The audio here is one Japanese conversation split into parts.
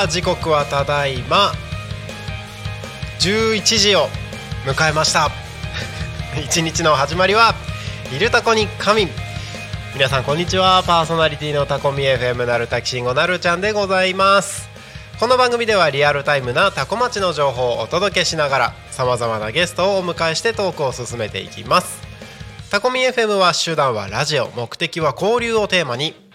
さあ時刻はただいま。11時を迎えました。一日の始まりは「いるタコに仮眠」皆さんこんにちは。パーソナリティのタコミ FM なるたきしんごなるちゃんでございます。この番組ではリアルタイムなタコ町の情報をお届けしながらさまざまなゲストをお迎えしてトークを進めていきます。タコミ FM は手段はラジオ目的は交流をテーマに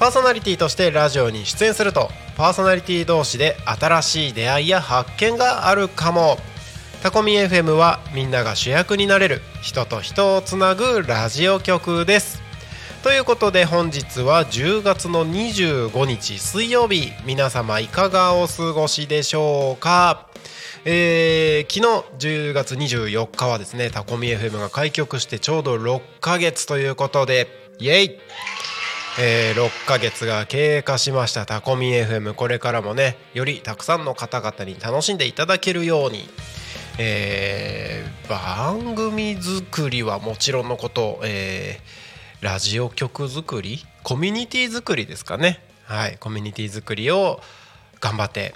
パーソナリティとしてラジオに出演するとパーソナリティ同士で新しい出会いや発見があるかも。タコミ FM はみんなが主役になれる人と人をつなぐラジオ局です。ということで本日は10月の25日水曜日皆様いかがお過ごしでしょうか？えー昨日10月24日はですねタコミ FM が開局してちょうど6ヶ月ということでイエイ！えー6ヶ月が経過しました。タコミ FM これからもねよりたくさんの方々に楽しんでいただけるように、えー番組作りはもちろんのこと、えーラジオ局作り？コミュニティ作りですかね。はいコミュニティ作りを頑張って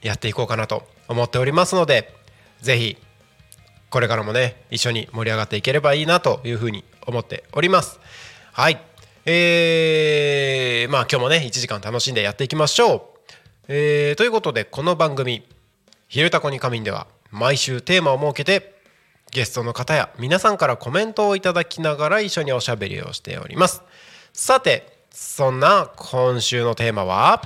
やっていこうかなと思っておりますのでぜひこれからもね一緒に盛り上がっていければいいなというふうに思っております。はい。えー、まあ今日もね1時間楽しんでやっていきましょう、えーということでこの番組「ひるたこに仮眠」では毎週テーマを設けてゲストの方や皆さんからコメントをいただきながら一緒におしゃべりをしております。さてそんな今週のテーマは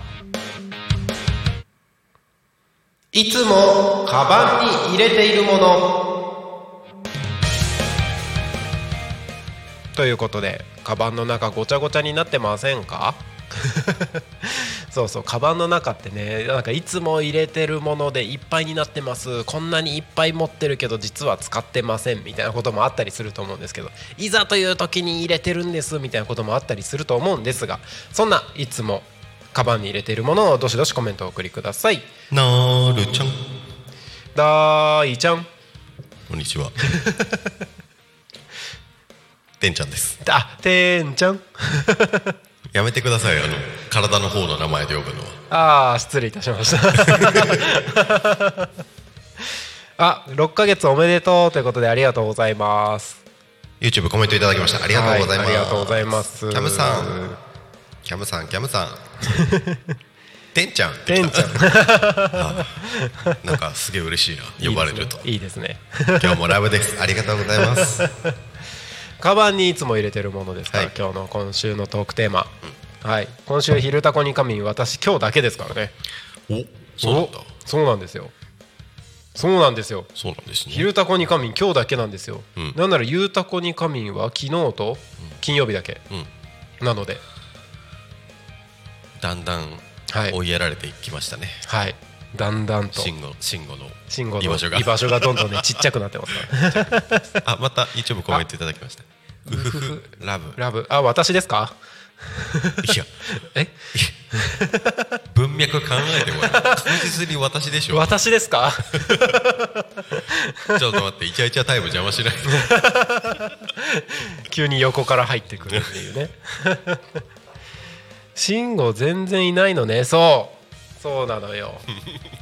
いつもカバンに入れているもの。ということでカバンの中ごちゃごちゃになってませんか？そうそうカバンの中ってねなんかいつも入れてるものでいっぱいになってます。こんなにいっぱい持ってるけど実は使ってませんみたいなこともあったりすると思うんですけどいざという時に入れてるんですみたいなこともあったりすると思うんですがそんないつもカバンに入れているものをどしどしコメントをお送りください。なるちゃん。だーいちゃん。こんにちは てんちゃんです。あてんちゃん？やめてくださいあの体の方の名前で呼ぶのは。ああ失礼いたしました。あ6ヶ月おめでとうということでありがとうございます。YouTube コメントいただきました。ありがとうございます、はいありがとうございます。キャムさん。キャムさんキャムさん。てんちゃん。てんちゃん。なんかすげえ嬉しいな。呼ばれると。いいですね。今日もラブです。ありがとうございますカバンにいつも入れてるものですか？ら、はい。今日の今週のトークテーマ、はい。今週「昼タコに仮眠」私今日だけですからね。おそうそうなんですよ。そうなんですよ。そうなんですね。昼タコに仮眠今日だけなんですよ、うん。なんならゆうたこに仮眠は昨日と金曜日だけ、うん。なので。だんだんはい。追いやられていきましたね、はい。だんだんと。慎吾慎吾の慎吾の居場所が。居場所がどんどんねちっちゃくなってますから。あまた YouTube コメントいただきましたうふふ。ラブ。ラブ。あ私ですか？いや。え？文脈考えてもらう確実に私でしょ。私ですか？ちょっと待ってイチャイチャタイム邪魔しない？急に横から入ってくるっていうね。慎吾全然いないのね。そう。そうなのよ。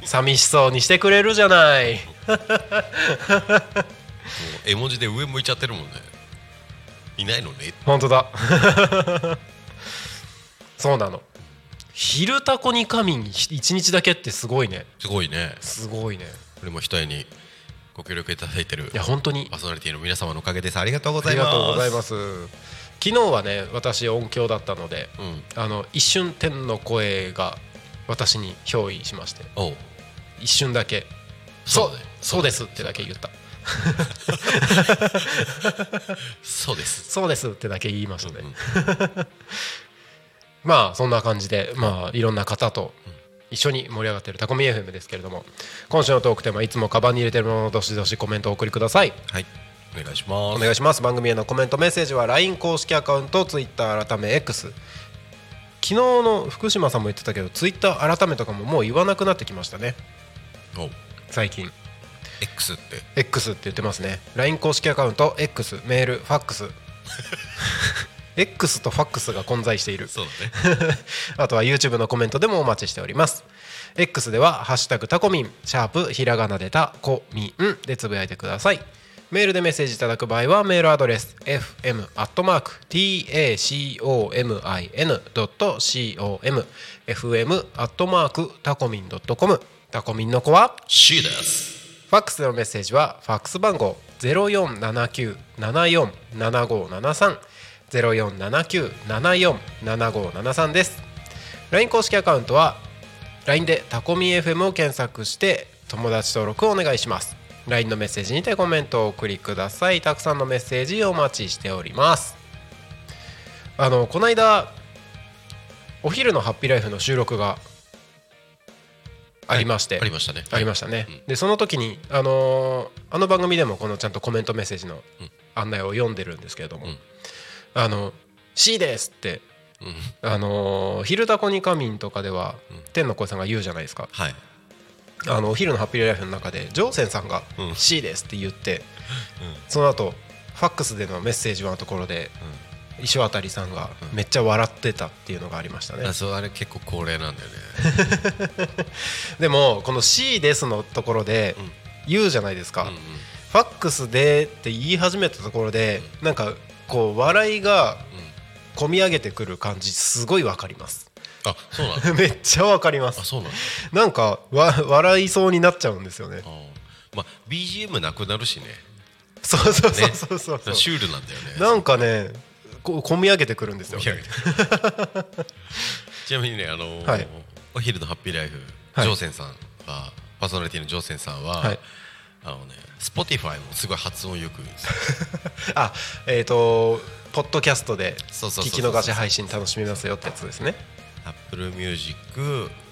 寂しそうにしてくれるじゃない。もう絵文字で上向いちゃってるもんねいないのね。本当だ。そうなの。昼タコに仮眠一日だけってすごいね。すごいね。すごいね。これも一重にご協力いただいてるいや本当に。パーソナリティの皆様のおかげです。ありがとうごありざいます。がとうございます。昨日はね私音響だったのでうん。あの一瞬天の声が私に憑依しまして一瞬だけそうそうですってだけ言ったそうです。そうです。ってだけ言いましたね、まあそんな感じでまあいろんな方と一緒に盛り上がっているタコミ FM ですけれども今週のトークテーマいつもカバンに入れてるものどしどしコメントをお送りください。はい。お願いします。お願いします。番組へのコメントメッセージは LINE 公式アカウント Twitter 改め X 昨日の福島さんも言ってたけど Twitter 改めとかももう言わなくなってきましたね。最近 X って。X って言ってますね。LINE 公式アカウント X メールファックス。X とファックスが混在している。そうだね。あとは YouTube のコメントでもお待ちしております。X では「ハッシュタグタコミン」シャープひらがなでタコミンでつぶやいてください。メールでメッセージいただく場合はメールアドレス fm.tacomin.com fm タコミン .com タコミンの子は C ですファックスでのメッセージはファックス番号0479747573 0479747573です。LINE 公式アカウントは LINE でタコミ FM を検索して友達登録をお願いします。LINE のメッセージにてコメントをお送りください。たくさんのメッセージお待ちしております。あのこの間お昼のハッピーライフの収録がありまして、ありましたね。ありましたね、うん。でその時に、あのーあの番組でもこのちゃんとコメントメッセージの案内を読んでるんですけれども「うん。あの C です」って、うん。あのー昼タコに仮眠」とかでは、うん。天の声さんが言うじゃないですか。はい。あのお昼のハッピーライフの中でジョーセンさんがうん「C です」って言って、その後ファックスでのメッセージのところで、石渡さんがめっちゃ笑ってたっていうのがありましたね、あそうあれ結構恒例なんだよね。でもこの「C です」のところでうん。言うじゃないですか、うんうん。ファックスでって言い始めたところでなんかこう笑いが込み上げてくる感じすごいわかります。あそうなんだ めっちゃわかります。あそうなんだなんかわ笑いそうになっちゃうんですよね。まあ BGM なくなるしね。そうそうそうねそうそう。そう、シュールなんだよね。なんかねこう込み上げてくるんですよ。ちなみにねあのーはい。お昼のハッピーライフ、はい。ジョーセンさんはパーソナリティのジョーセンさんは、はい。あのね Spotify もすごい発音よく。あえっ、とポッドキャストで聞き逃し配信楽しみますよってやつですね。Apple Music、えー、なんだっけ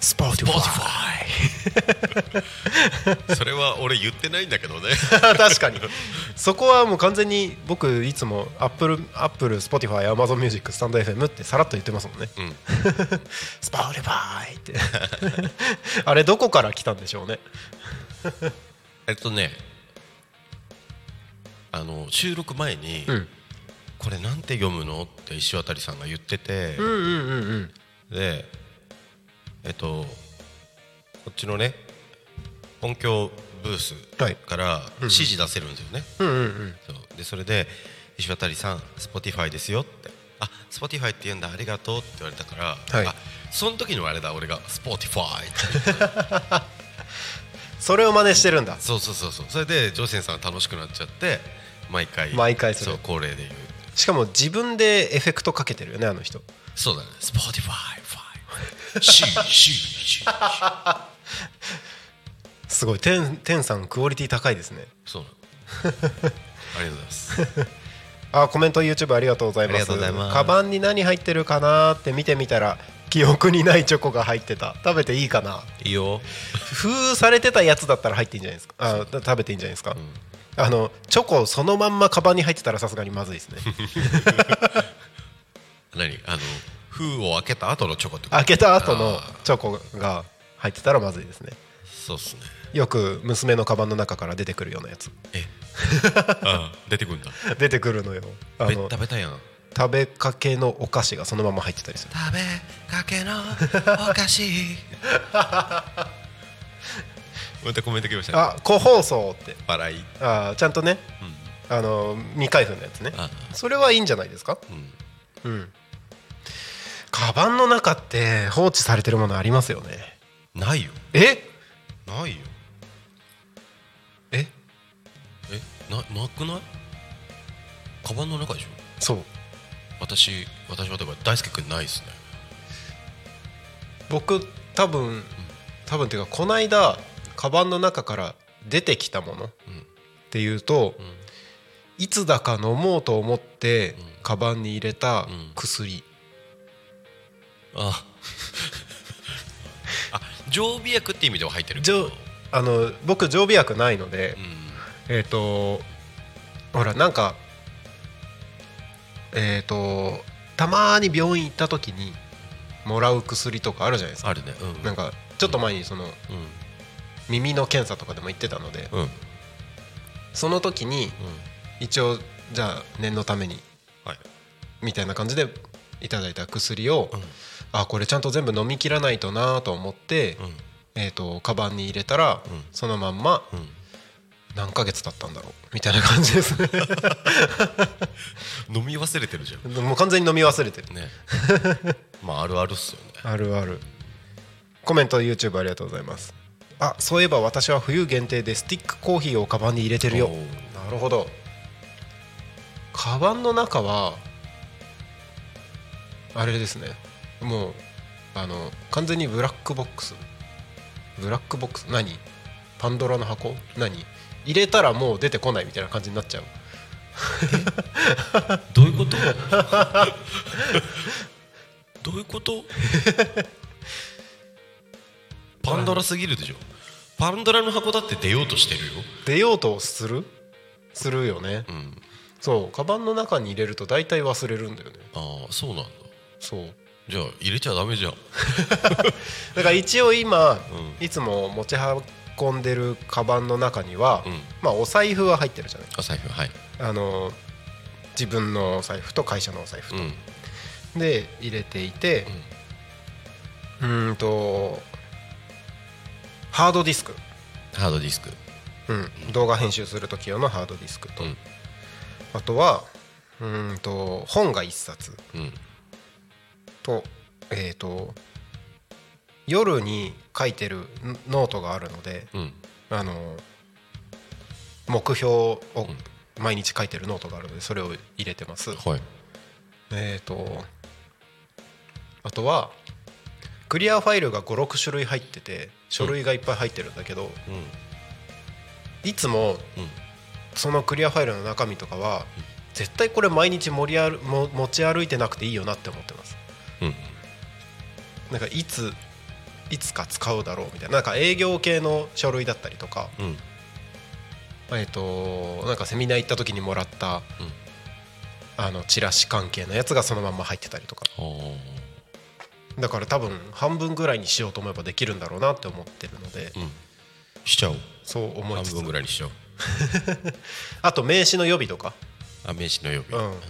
Spotify それは俺言ってないんだけどね。確かに。そこはもう完全に僕いつも Apple, Apple Spotify、Amazon Music、スタンド FM ってさらっと言ってますもんね。うん。Spotify って。あれどこから来たんでしょうね。えっとねあの収録前に、うん。これなんて読むの？って石渡さんが言ってて、うんうんうんうん。でえっとこっちのね音響ブースはい。から指示出せるんですよね、うんうんうん。そう。でそれで「石渡さん Spotify ですよ」って「あ Spotify って言うんだありがとう」って言われたから、はい。あその時のあれだ俺が「Spotify」って。それを真似してるんだ。そうそうそうそう。それでジョーセンさんが楽しくなっちゃって毎回毎回そう恒例で言う。しかも自分でエフェクトかけてるよねあの人。そうだね。Spotify ファイ C C C すごい。天天さんクオリティ高いですね。そうなの。ありがとうございます。あコメント YouTube ありがとうございます。ありがとうございます。カバンに何入ってるかなって見てみたら記憶にないチョコが入ってた。食べていいかな。いいよ。封されてたやつだったら入っていいんじゃないですか。あ食べていいんじゃないですか、あのチョコそのまんまカバンに入ってたらさすがにまずいですね。何？あの封を開けた後のチョコってこと？開けた後のチョコが入ってたらまずいですね。そうっすね。よく娘のカバンの中から出てくるようなやつ。え？あ出てくんだ。出てくるのよ。あべの食べたやん。食べかけのお菓子がそのまま入ってたりする。食べかけのお菓子。またコメント来ましたね。あ個包装って。笑い。あちゃんとね。うん。あの未開封のやつね。あ。それはいいんじゃないですか？うん。うんカバンの中って放置されてるものありますよね？ないよ。え？ないよ。え？え？ななくない？カバンの中でしょ？そう。私私はだから大輔君ないですね。僕多分多分っていうかこの間カバンの中から出てきたものっていうと、ん。いつだか飲もうと思ってん。カバンに入れたん。薬、ああ。常備薬って意味では入ってる？けじあの僕常備薬ないのでう、ん。えっ、とほらなんかえっ、とたまに病院行った時にもらう薬とかあるじゃないですか。あるね。うん。なんかちょっと前にそのうん。耳の検査とかでも言ってたのでうん。うんその時に一応じゃあ念のためにはい。みたいな感じでいただいた薬を、うんあこれちゃんと全部飲み切らないとなと思って、うん。えー、とカバンに入れたら、うん。そのまんまうん。何ヶ月経ったんだろうみたいな感じですね。飲み忘れてるじゃん。もう完全に飲み忘れてる。ね。まああるあるっすよね。あるある。コメント YouTube ありがとうございます。あそういえば私は冬限定でスティックコーヒーをカバンに入れてるよ。なるほど。カバンの中はあれですねもうあの完全にブラックボックス。ブラックボックス？何？パンドラの箱？何？入れたらもう出てこないみたいな感じになっちゃう。どういうこと？どういうこと？パンドラすぎるでしょ？パンドラの箱だって出ようとしてるよ。出ようとする？するよね。うん。そう。カバンの中に入れると大体忘れるんだよね。ああそうなんだ。そうじゃあ入れちゃダメじゃん。だから一応今、うん。いつも持ち運んでるカバンの中には、うん。まあお財布は入ってるじゃない。お財布はい。あの自分のお財布と会社のお財布と、うん。で入れていてうーんとハードディスク、ハードディスク。うん、動画編集する時用のハードディスクと、うん。あとはうーんと本が1冊。うんとえっ、と夜に書いてるノートがあるのでうん。あの目標を毎日書いてるノートがあるのでそれを入れてます。はい。えっ、とあとはクリアファイルが56種類入ってて書類がいっぱい入ってるんだけど、うん。いつもうん。そのクリアファイルの中身とかは絶対これ毎日盛り歩も持ち歩いてなくていいよなって思ってますうん。なんかいついつか使うだろうみたいな。なんか営業系の書類だったりとか。うん。えっ、となんかセミナー行った時にもらった、うん。あのチラシ関係のやつがそのまんま入ってたりとか。だから多分半分ぐらいにしようと思えばできるんだろうなって思ってるので。うん。しちゃおう。そう思い半つ。つ分ぐらいにしちゃおう。あと名刺の予備とか。あ名刺の予備。うん。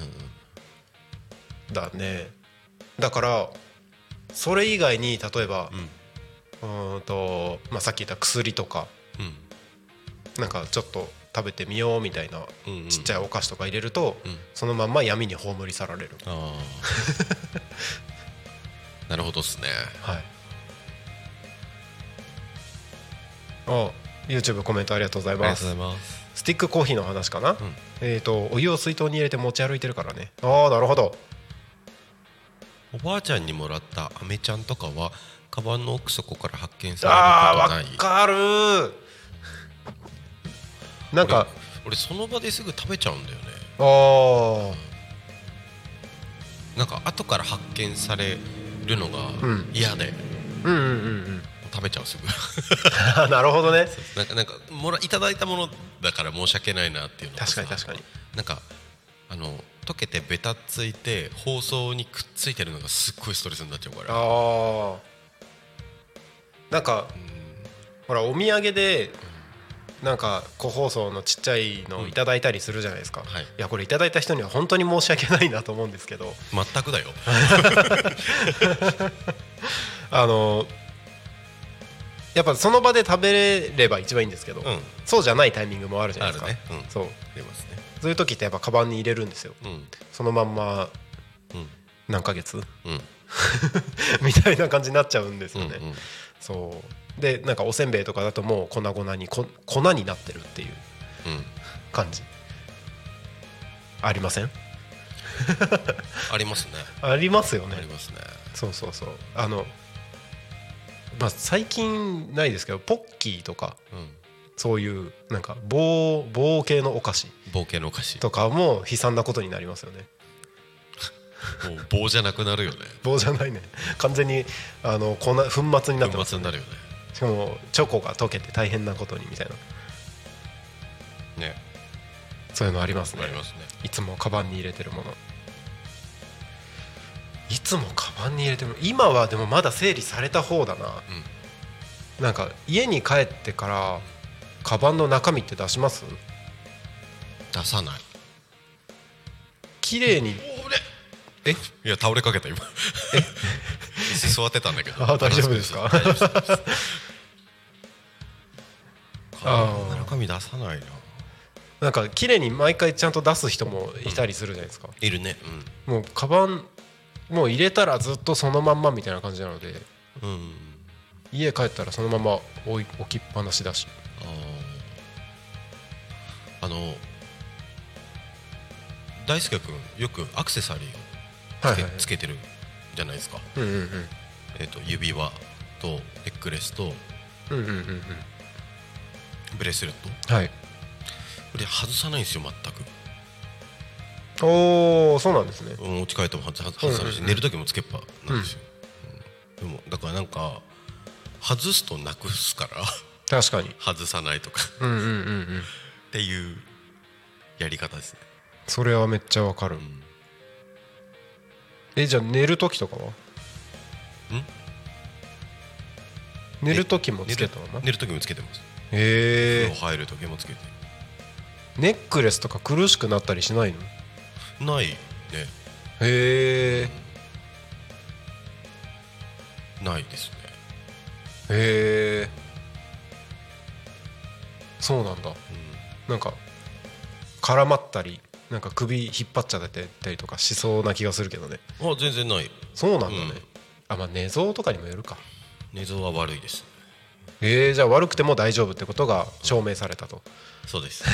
だねだからそれ以外に例えばうん。うーんと、まあ、さっき言った薬とかうん。なんかちょっと食べてみようみたいなうんうん。ちっちゃいお菓子とか入れると、うん。そのまんま闇に葬り去られる。なるほどっすね。はい。あ YouTube コメントありがとうございありがとますうございます。スティックコーヒーの話かな、えっ、とお湯を水筒に入れて持ち歩いてるからね。ああなるほどおばあちゃんにもらったアメちゃんとかはカバンの奥底から発見さあれることない？ーわかる。なんか俺俺その場ですぐ食べちゃうんだよね。あー。なんか後から発見されるのがん。嫌で。うんうんうんうん。食べちゃうすぐ。あ なるほどね。なんかなんかもらいただいたものだから申し訳ないなっていうのと確さかに確かに。なんかあの溶けてベタついて包装にくっついてるのがすっごいストレスになっちゃうから。ああなんかほらお土産でなんか個包装のちっちゃいのをいただいたりするじゃないですか、はい。やこれいただいた人には本当に申し訳ないなと思うんですけど。全くだよ。あのやっぱその場で食べれれば一番いいんですけど、うん。そうじゃないタイミングもあるじゃないですか。あるね。うん。そう。出ます。ねそういう時ってやっぱカバンに入れるんですよ。うん。そのまんまうん。何ヶ月？うん。みたいな感じになっちゃうんですよね、うんうん。そう。でなんかおせんべいとかだともう粉々にこ粉になってるっていううん。感じ。ありません？ありますね。ありますよね。ありますね。そうそうそう。あのまあ最近ないですけどポッキーとかうんそういうなんか棒棒系のお菓子。棒系のお菓子。とかも悲惨なことになりますよね。もう棒じゃなくなるよね。棒じゃないね。完全にあの粉粉末になってます粉末になるよしかもチョコが溶けて大変なことにみたいな。ね。ねそういうのありますね。ありますね。いつもカバンに入れてるもの。いつもカバンに入れてるもの。今はでもまだ整理された方だな、なんか家に帰ってからカバンの中身って出します？出さない。綺麗に。え？いや倒れかけた今。え？座ってたんだけど。あ大丈夫ですか？中身出さないな。なんか綺麗に毎回ちゃんと出す人もいたりするじゃないですか、いるね。もうカバンもう入れたらずっとそのまんまみたいな感じなので。うん。うん家帰ったらそのまま置きっぱなしだし。あーあの大輔君よくアクセサリーをつけ,、はいはいはい。つけてるじゃないですか、うんうんうん。えー、と指輪とネックレスとうんうんうんうん。ブレスレット。はい。これ外さないんですよ全く。おおそうなんですね。うんお家帰っても外さないし、うんうんうん。寝る時もつけっぱなんですよ、うん。でもだからなんか外すとなくすから。確かに。外さないとか。うんうんうんうんっていうやり方ですね。それはめっちゃわかる、えじゃあ寝る時とかは？寝る時もつけたまま？寝る時もつけてます。へえ。入る時もつけて。ネックレスとか苦しくなったりしないの？ないね。へえ。ないですね。へえ。そうなんだ、なんか絡まったりなんか首引っ張っちゃってたりとかしそうな気がするけどね。あ全然ない。そうなんだね、うん。あまあ寝相とかにもよるか。寝相は悪いです。えー、じゃあ悪くても大丈夫ってことが証明されたと。そうです。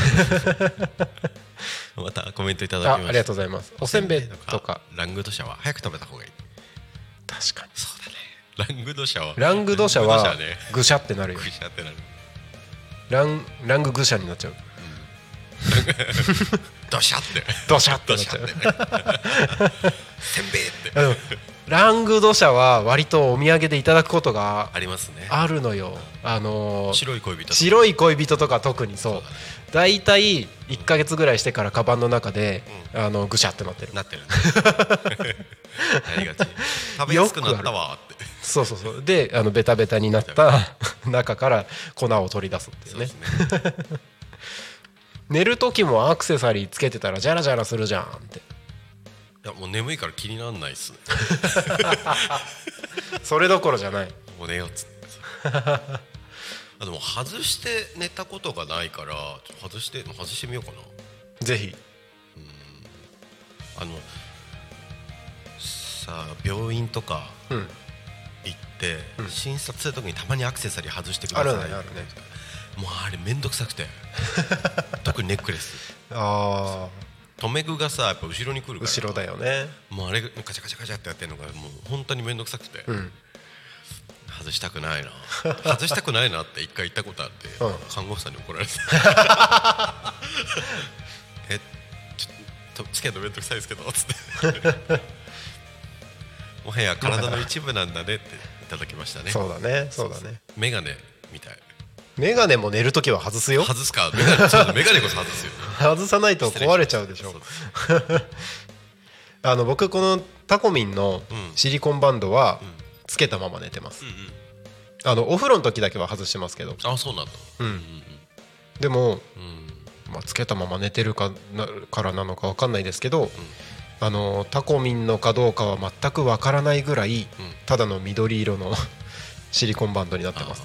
またコメントいただきましたあありがとうございます。おせんべいとかラングドシャは早く食べた方がいい。確かに。そうだね。ラングドシャはラングドシャはぐしゃってなるよぐしゃってなる。ランラングぐしゃになっちゃう ドシャって。ドシャってドなっちゃう。せんべいって。ラングドシャは割とお土産でいただくことがありますね。あるのよ。あのー白い恋人白い恋人とか特にそう。大体1か月ぐらいしてからカバンの中で、あのぐしゃってなってる。なってるね。なりがち。食べやすくなったわって。そうそうそう。であのベタベタになった中から粉を取り出すっていうね。そうですね寝る時もアクセサリーつけてたらジャラジャラするじゃんって。いやもう眠いから気にならないっすね。それどころじゃない。もう寝ようっつって。あでも外して寝たことがないからちょっと外して外してみようかな。ぜひ。あのさあ病院とかうん。行って、診察するときにたまにアクセサリー外してくだあさいるねあるねもうあれめんどくさくて。特にネックレス。あ留め具がさやっぱ後ろに来るから。あ後ろだよね。もうあれカチャカチャカチャってやってるのがもう本当にめんどくさくて、うん。外したくないな。外したくないなって一回言ったことあって、うん。看護婦さんに怒られて。えちょっとつけるのめんどくさいですけどつって。もはや体の一部なんだねっていただきましたね。そうだねそうだね。メガネみたいメガネも寝るときは外すよ。外すかメガネメガネこそ外すよ外さないと壊れちゃうでしょ。あの僕このタコミンのうん。シリコンバンドはつけたまま寝てます、うんうん。あのお風呂の時だけは外してますけど。あそうなんだ。うん。でも、うん。まあ、つけたまま寝てるかなからなのか分かんないですけど、あのタコミンのかどうかは全く分からないぐらい、うん。ただの緑色の シリコンバンドになってます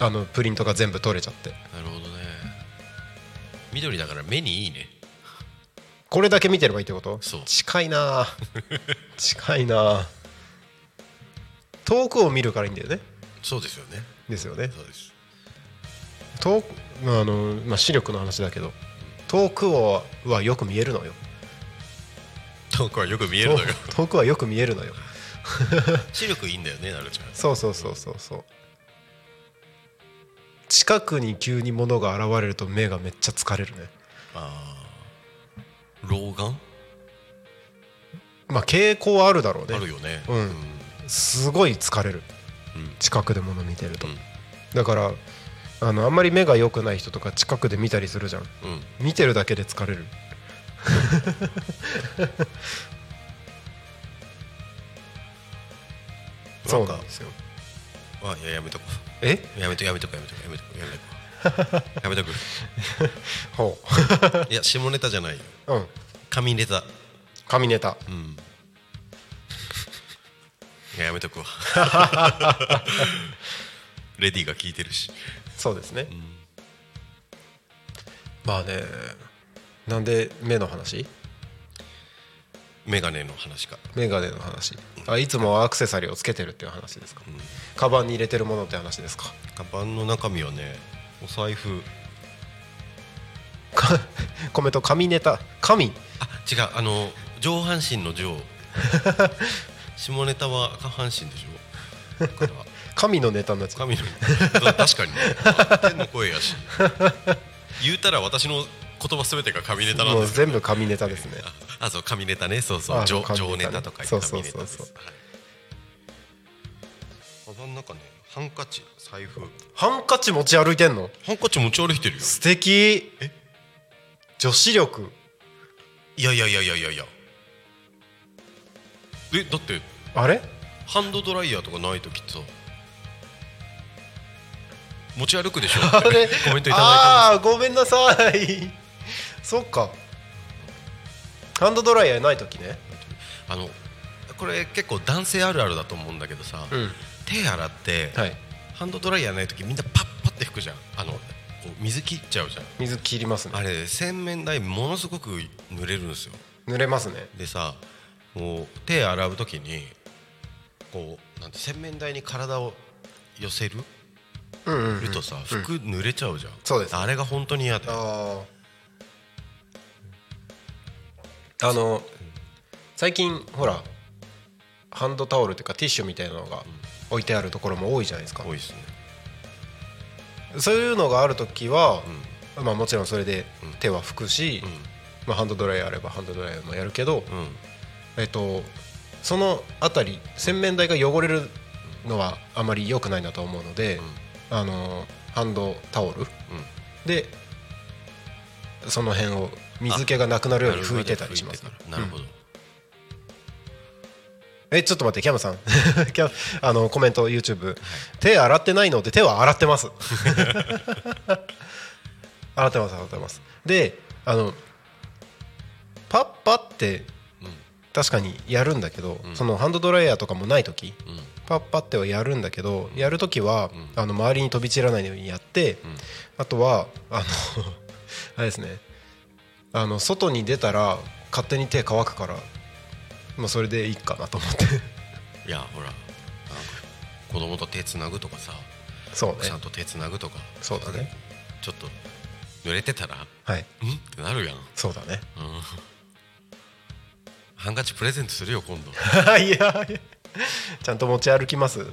あのプリントが全部取れちゃって。なるほどね。緑だから目にいいね。これだけ見てればいいってこと？そう。近いな。あ 近いな。あ遠くを見るからいいんだよね。そうですよね。ですよね。そうです。遠くあの、まあ、視力の話だけど遠くをはよく見えるのよ。遠くはよく見えるのよ。遠遠くはよく見えるのよ。視力いいんだよねなるちゃん。そうそうそうそうそう近くに急に物が現れると目がめっちゃ疲れるね。ああ老眼？まあ傾向はあるだろうね。あるよね。うん。すごい疲れる。うん。近くで物見てると、うん。だからあのあんまり目が良くない人とか近くで見たりするじゃん。うん。見てるだけで疲れる。そうなんですよあいややめとこえ？うやめとやめとこやめとこやめとこやめとこやめとく。ほいや下ネタじゃないよ。ううん。上ネタ。神ネタ。うん。いややめとくわ。レディーが聞いてるし。そうですね、まあねなんで目の話？メガネの話か。メガネの話。あいつもアクセサリーをつけてるっていう話ですか、カバンに入れてるものって話ですか？カバンの中身はねお財布。かコメント神ネタ。神？あ違う。あの上半身の上。下ネタは下半身でしょ？だから。神のネタになっちゃう神の確かに。ね 天の声やし。言うたら私の言葉すべてが神ネタなんです全部神ネタですね。ああそう神ネタね。そうそう。あ上神ネタとかそうそうそうそう。はい。カバンの中ねハンカチ財布。ハンカチ持ち歩いてんの？ハンカチ持ち歩いてるよ。素敵。え？女子力。いやいやいやいやいや。いやえだってあれ？ハンドドライヤーとかない時ってさ持ち歩くでしょ？あれ？コメントいただいてああーごめんなさいそっか。ハンドドライヤーない時ね。あのこれ結構男性あるあるだと思うんだけどさ、うん。手洗って、はい。ハンドドライヤーない時みんなパッパって拭くじゃん。あの水切っちゃうじゃん。水切りますね。あれ洗面台ものすごく濡れるんですよ。濡れますね。でさもう手洗う時にこうなんて洗面台に体を寄せる？うんうん、うん、るとさ服濡れちゃうじゃん、そうです。あれが本当に嫌であああの最近ほらハンドタオルっていうかティッシュみたいなのが置いてあるところも多いじゃないですか。多いですね。そういうのがある時は、まあもちろんそれで手は拭くし、まあ、ハンドドライヤーあればハンドドライヤーもやるけど、えっとその辺り洗面台が汚れるのはあまり良くないなと思うので、あのハンドタオルでその辺を水気がなくなるように拭いてたりします。なるほど。えちょっと待ってキャムさん。キャあのコメント YouTube、手洗ってないので手は 洗ってます。洗ってます洗ってます。であのパッパって確かにやるんだけど、そのハンドドライヤーとかもない時、パッパってはやるんだけどやる時は、あの周りに飛び散らないようにやって、あとはあの あれですねあの外に出たら勝手に手乾くからまあそれでいいかなと思って。いやほらなんか子供と手つなぐとかさそうね。奥さんと手つなぐとかそうだね。ちょっと濡れてたらはい。ん？ってなるやん、うん、そうだね。ハンカチプレゼントするよ今度。いやちゃんと持ち歩きます、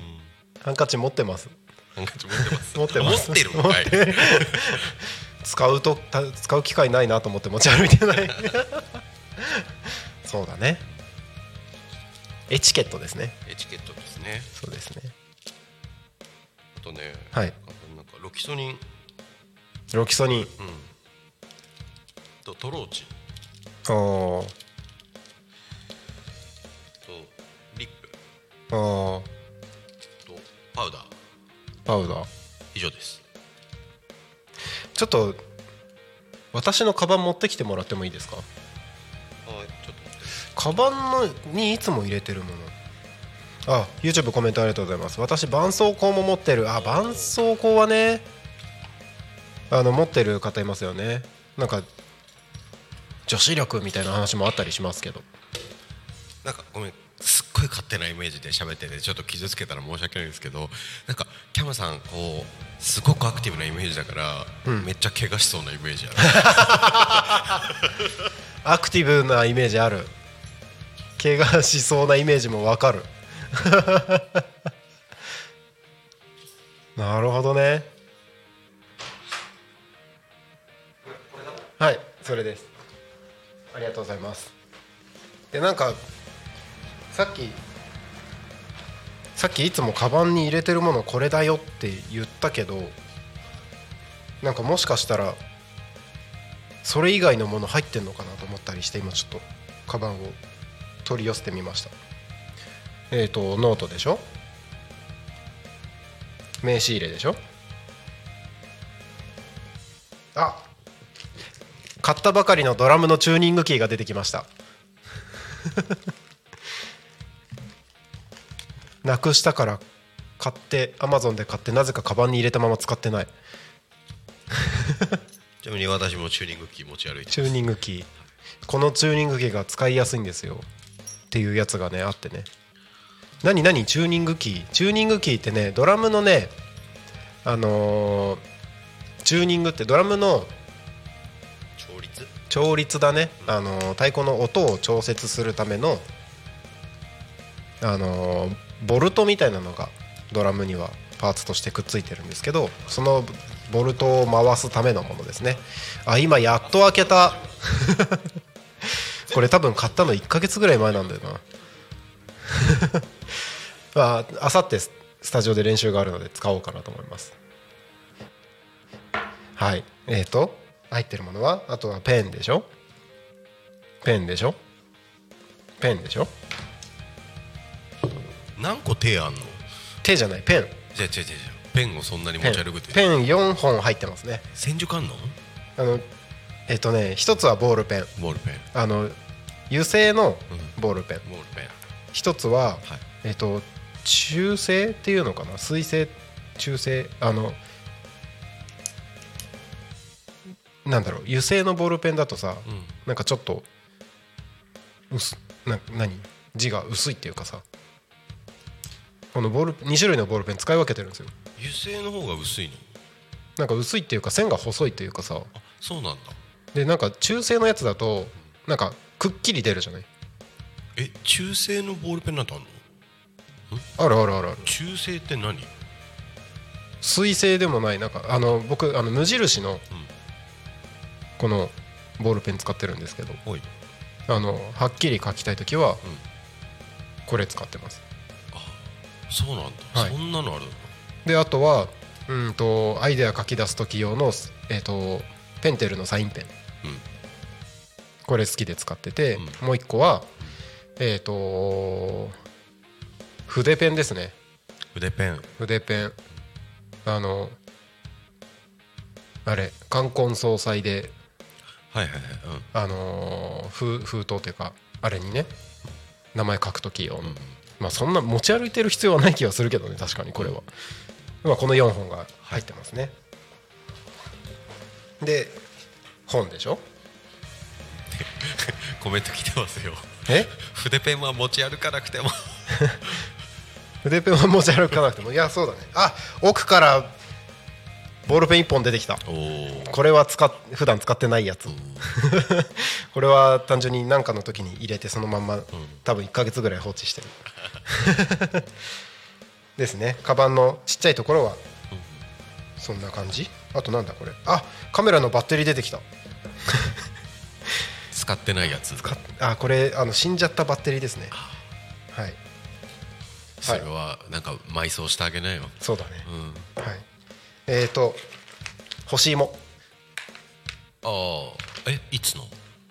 ハンカチ持ってます。ハンカチ持ってます。持ってます。持ってるのかい使うとた使う機会ないなと思って持ち歩いてない。そうだね。エチケットですね。エチケットですね。そうですね。あとねはい。なんかロキソニン。ロキソニン。とトローチ。おー。とリップ。おー。とパウダー。パウダー。以上ですちょっと私のカバン持ってきてもらってもいいですか？はいちょっとカバンのにいつも入れてるもの。あ YouTube コメントありがとうございます。私絆創膏も持ってる。あ絆創膏はねあの持ってる方いますよね。なんか女子力みたいな話もあったりしますけど。なんかごめんすっごい勝手なイメージで喋っててちょっと傷つけたら申し訳ないんですけどなんかキャムさんこうすごくアクティブなイメージだから、めっちゃ怪我しそうなイメージある。アクティブなイメージある。怪我しそうなイメージもわかる。なるほどね。はいそれです。ありがとうございます。でなんかさっきさっきいつもカバンに入れてるものこれだよって言ったけどなんかもしかしたらそれ以外のもの入ってんのかなと思ったりして今ちょっとカバンを取り寄せてみました。えっ、とノートでしょ？名刺入れでしょ？あ買ったばかりのドラムのチューニングキーが出てきました。なくしたから買ってアマゾンで買ってなぜかカバンに入れたまま使ってない。ちなみに私もチューニングキー持ち歩いてチューニングキー。このチューニングキーが使いやすいんですよ。っていうやつがねあってね。何何？チューニングキー？チューニングキーってねドラムのねあのーチューニングってドラムの調律？調律だね、あのー太鼓の音を調節するためのあのーボルトみたいなのがドラムにはパーツとしてくっついてるんですけどそのボルトを回すためのものですね。あ今やっと開けた。これ多分買ったの1ヶ月ぐらい前なんだよな。まあさってスタジオで練習があるので使おうかなと思います。はい。えーと入ってるものはあとはペンでしょ？ペンでしょ？ペンでしょ？何個手あんの？手じゃないペン。じゃあ違う違う違うペンをそんなに持ち歩くってペン4本入ってますね。千手観音あのえっ、とね一つはボールペン。ボールペン。あの油性のボールペン。ボールペン。一つは、はい。えっ、と中性っていうのかな？水性？中性？あのなんだろう？油性のボールペンだとさ、うん。なんかちょっと薄な何？字が薄いっていうかさこのボール2種類のボールペン使い分けてるんですよ。油性の方が薄いの？なんか薄いっていうか線が細いというかさ。あそうなんだ。でなんか中性のやつだとなんかくっきり出るじゃない？え中性のボールペンなんてあんの？あるあるあるある。中性って何？水性でもない。なんかあの僕あの無印のこのボールペン使ってるんですけど。おい。あのはっきり書きたい時はこれ使ってますそうなんだ、はい。そんなのあるの？であとはうんとアイデア書き出す時用の、えー、とペンテルのサインペン、うん。これ好きで使ってて、うもう一個はえっ、と筆ペンですね。筆ペン。筆ペン。あのあれ冠婚葬祭ではいはいはい、あのー封封筒というかあれにね名前書く時用の、まあそんな持ち歩いてる必要はない気がするけどね確かにこれは、まあ、この4本が入ってますね、で本でしょ？うん、コメント来てますよ。え？筆ペンは持ち歩かなくても。筆ペンは持ち歩かなくても。いやそうだね。あ奥からボールペン1本出てきた。これは使っ普段使ってないやつ。これは単純に何かの時に入れてそのまんま多分1ヶ月ぐらい放置してる。ですね。カバンのちっちゃいところはそんな感じ？あとなんだこれ？あカメラのバッテリー出てきた。使ってないやつ。あこれあの死んじゃったバッテリーですね。はい。それはなんか埋葬してあげなよ、そうだね。うん。はいえっ、と干し芋。ああえいつの？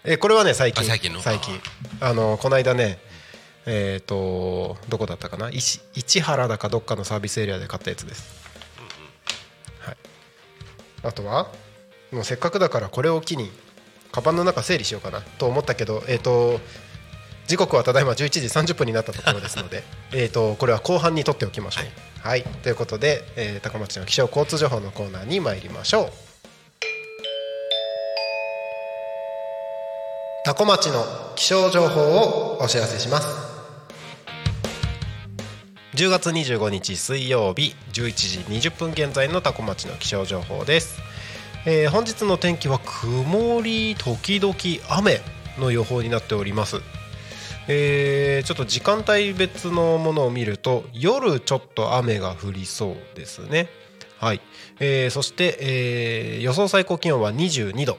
えーこれはね最近。あ最近の？あのこの間ねえっ、とどこだったかな？市市原だかどっかのサービスエリアで買ったやつです、はい、あとはもうせっかくだからこれを機にカバンの中整理しようかなと思ったけどえっ、と時刻はただいま11時30分になったところですので えーとこれは後半に取っておきましょう。はい、はい。ということで、えー高松の気象交通情報のコーナーに参りましょう。タコ町の気象情報をお知らせします。10月25日水曜日11時20分現在のタコ町の気象情報です、えー本日の天気は曇り時々雨の予報になっております。えーちょっと時間帯別のものを見ると夜ちょっと雨が降りそうですね。はい、えーそして、えー予想最高気温は22度。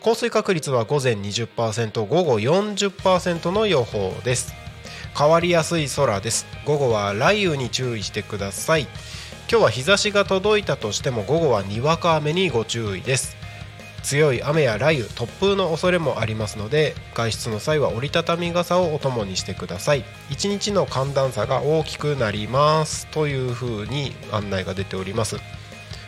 降水確率は午前20%午後40%の予報です。変わりやすい空です。午後は雷雨に注意してください。今日は日差しが届いたとしても午後はにわか雨にご注意です。強い雨や雷雨突風の恐れもありますので外出の際は折りたたみ傘をお供にしてください。一日の寒暖差が大きくなります。というふうに案内が出ております。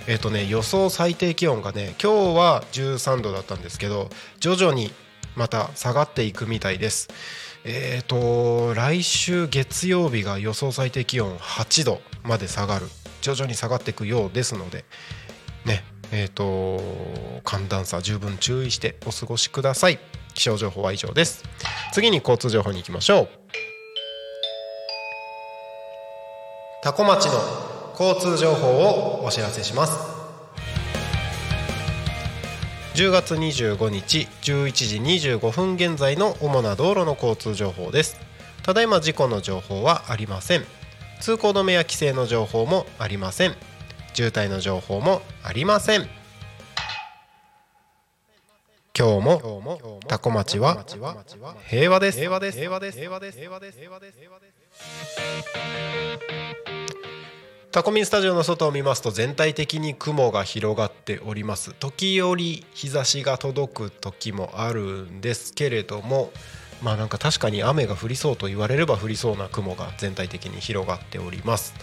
えっ、とね予想最低気温がね今日は13度だったんですけど徐々にまた下がっていくみたいです。えっ、と来週月曜日が予想最低気温8度まで下がる。徐々に下がっていくようですのでねえっ、と寒暖差十分注意してお過ごしください。気象情報は以上です。次に交通情報に行きましょう。タコ町の交通情報をお知らせします。10月25日11時25分現在の主な道路の交通情報です。ただいま事故の情報はありません。通行止めや規制の情報もありません。渋滞の情報もありません。今日もタコ町は平和です。平和です。平和です。平和です平和です平和です平和ですタコミンスタジオの外を見ますと全体的に雲が広がっております。時折日差しが届く時もあるんですけれどもまあなんか確かに雨が降りそうと言われれば降りそうな雲が全体的に広がっております